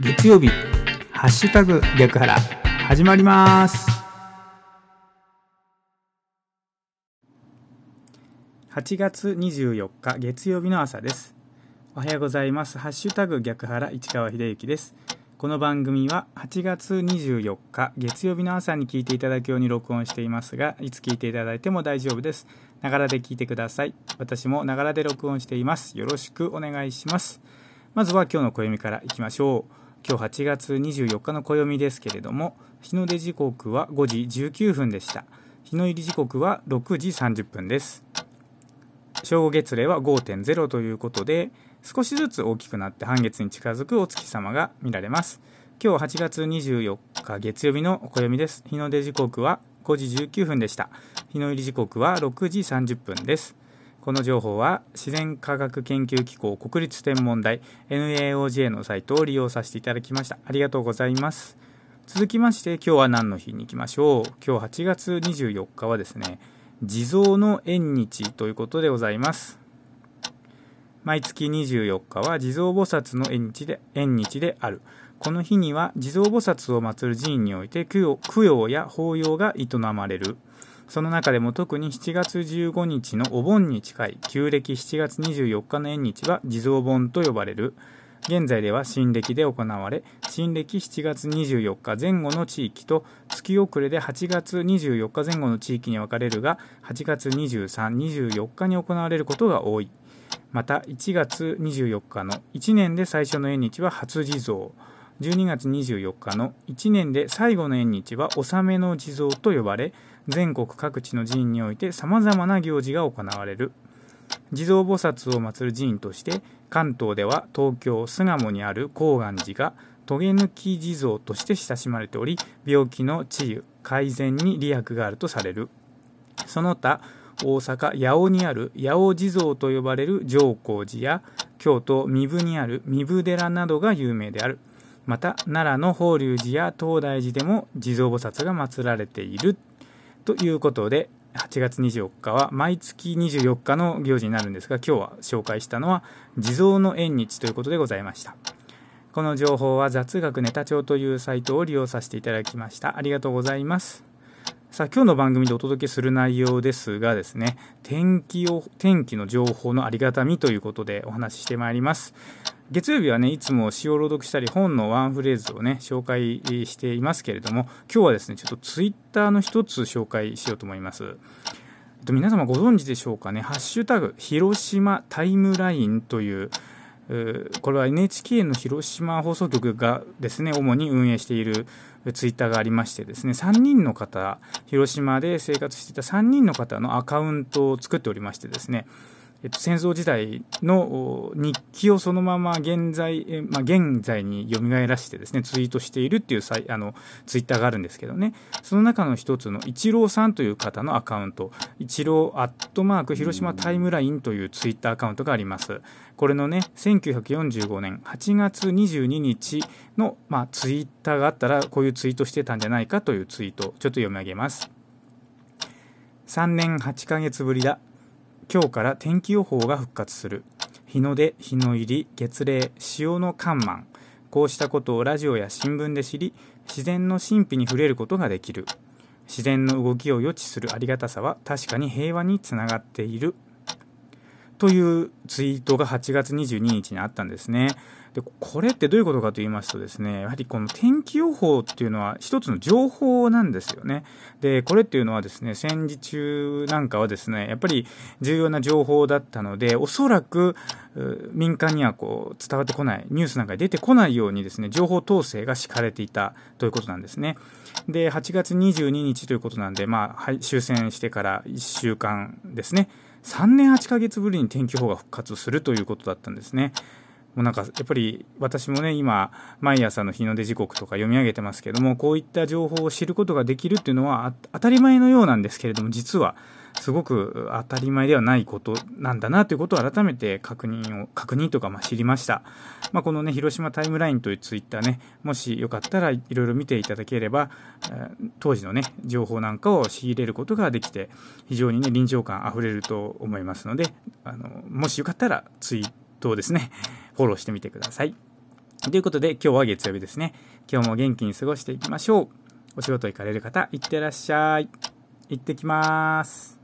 月曜日ハッシュタグ逆腹始まります。8月24日月曜日の朝です。おはようございます。ハッシュタグ逆腹市川秀幸です。この番組は8月24日月曜日の朝に聞いていただくように録音していますがいつ聞いていただいても大丈夫です。ながらで聞いてください。私もながらで録音しています。よろしくお願いします。まずは今日の暦からいきましょう。今日8月24日の暦ですけれども日の出時刻は5時19分でした。日の入り時刻は6時30分です。正午月齢は5.0ということで少しずつ大きくなって半月に近づくお月様が見られます。今日8月24日月曜日の暦です。日の出時刻は5時19分でした。日の入り時刻は6時30分です。この情報は自然科学研究機構国立天文台 NAOJ のサイトを利用させていただきました。ありがとうございます。続きまして今日は何の日に行きましょう。今日8月24日はですね地蔵の縁日ということでございます。毎月24日は地蔵菩薩の縁日で縁日である。この日には地蔵菩薩を祀る寺院において供養や法要が営まれる。その中でも特に7月15日のお盆に近い旧暦7月24日の縁日は地蔵盆と呼ばれる。現在では新暦で行われ新暦7月24日前後の地域と月遅れで8月24日前後の地域に分かれるが8月23、24日に行われることが多い。また1月24日の1年で最初の縁日は初地蔵。12月24日の1年で最後の縁日は納めの地蔵と呼ばれ全国各地の寺院において様々な行事が行われる。地蔵菩薩を祀る寺院として関東では東京巣鴨にある高岩寺がトゲ抜き地蔵として親しまれており病気の治癒改善に利益があるとされる。その他大阪八尾にある八尾地蔵と呼ばれる上皇寺や京都壬生にある壬生寺などが有名である。また奈良の法隆寺や東大寺でも地蔵菩薩が祀られている。ということで8月24日は毎月24日の行事になるんですが今日は紹介したのは地蔵の縁日ということでございました。この情報は雑学ネタ帳というサイトを利用させていただきました。ありがとうございます。さあ今日の番組でお届けする内容ですがですね天気を天気の情報のありがたみということでお話ししてまいります。月曜日はねいつも詩を朗読したり本のワンフレーズをね紹介していますけれども今日はですねちょっとツイッターの一つ紹介しようと思います。えっと、皆様ご存知でしょうかね、ハッシュタグ、広島タイムラインという、これは NHK の広島放送局がですね、主に運営しているツイッターがありましてですね、3人の方、広島で生活していた3人の方のアカウントを作っておりましてですね、えっと、戦争時代の日記をそのまま現在、まあ、現在に蘇らせてですねツイートしているっていうあのツイッターがあるんですけどね。その中の一つのイチローさんという方のアカウント。イチローアットマーク広島タイムラインというツイッターアカウントがあります。これのね1945年8月22日の、まあ、ツイッターがあったらこういうツイートしてたんじゃないかというツイートちょっと読み上げます。3年8ヶ月ぶりだ。今日から天気予報が復活する。日の出日の入り月齢潮の緩慢こうしたことをラジオや新聞で知り自然の神秘に触れることができる。自然の動きを予知するありがたさは確かに平和につながっている。というツイートが8月22日にあったんですね。でこれってどういうことかと言いますとですねやはりこの天気予報っていうのは一つの情報なんですよね。でこれっていうのはですね戦時中なんかはですねやっぱり重要な情報だったのでおそらく民間にはこう伝わってこないニュースなんかに出てこないようにですね情報統制が敷かれていたということなんですね。で8月22日ということなんでまあ、終戦してから1週間ですね。3年8ヶ月ぶりに天気予報が復活するということだったんですね。もうなんかやっぱり私もね今毎朝の日の出時刻とか読み上げてますけどもこういった情報を知ることができるっていうのは当たり前のようなんですけれども実はすごく当たり前ではないことなんだなということを改めて確認を確認とかま知りました、まあ、このね広島タイムラインというツイッターねもしよかったらいろいろ見ていただければ当時のね情報なんかを仕入れることができて非常にね臨場感あふれると思いますのであのもしよかったらツイートをですね。フォローしてみてください。ということで今日は月曜日ですね。今日も元気に過ごしていきましょう。お仕事行かれる方いってらっしゃい。行ってきまーす。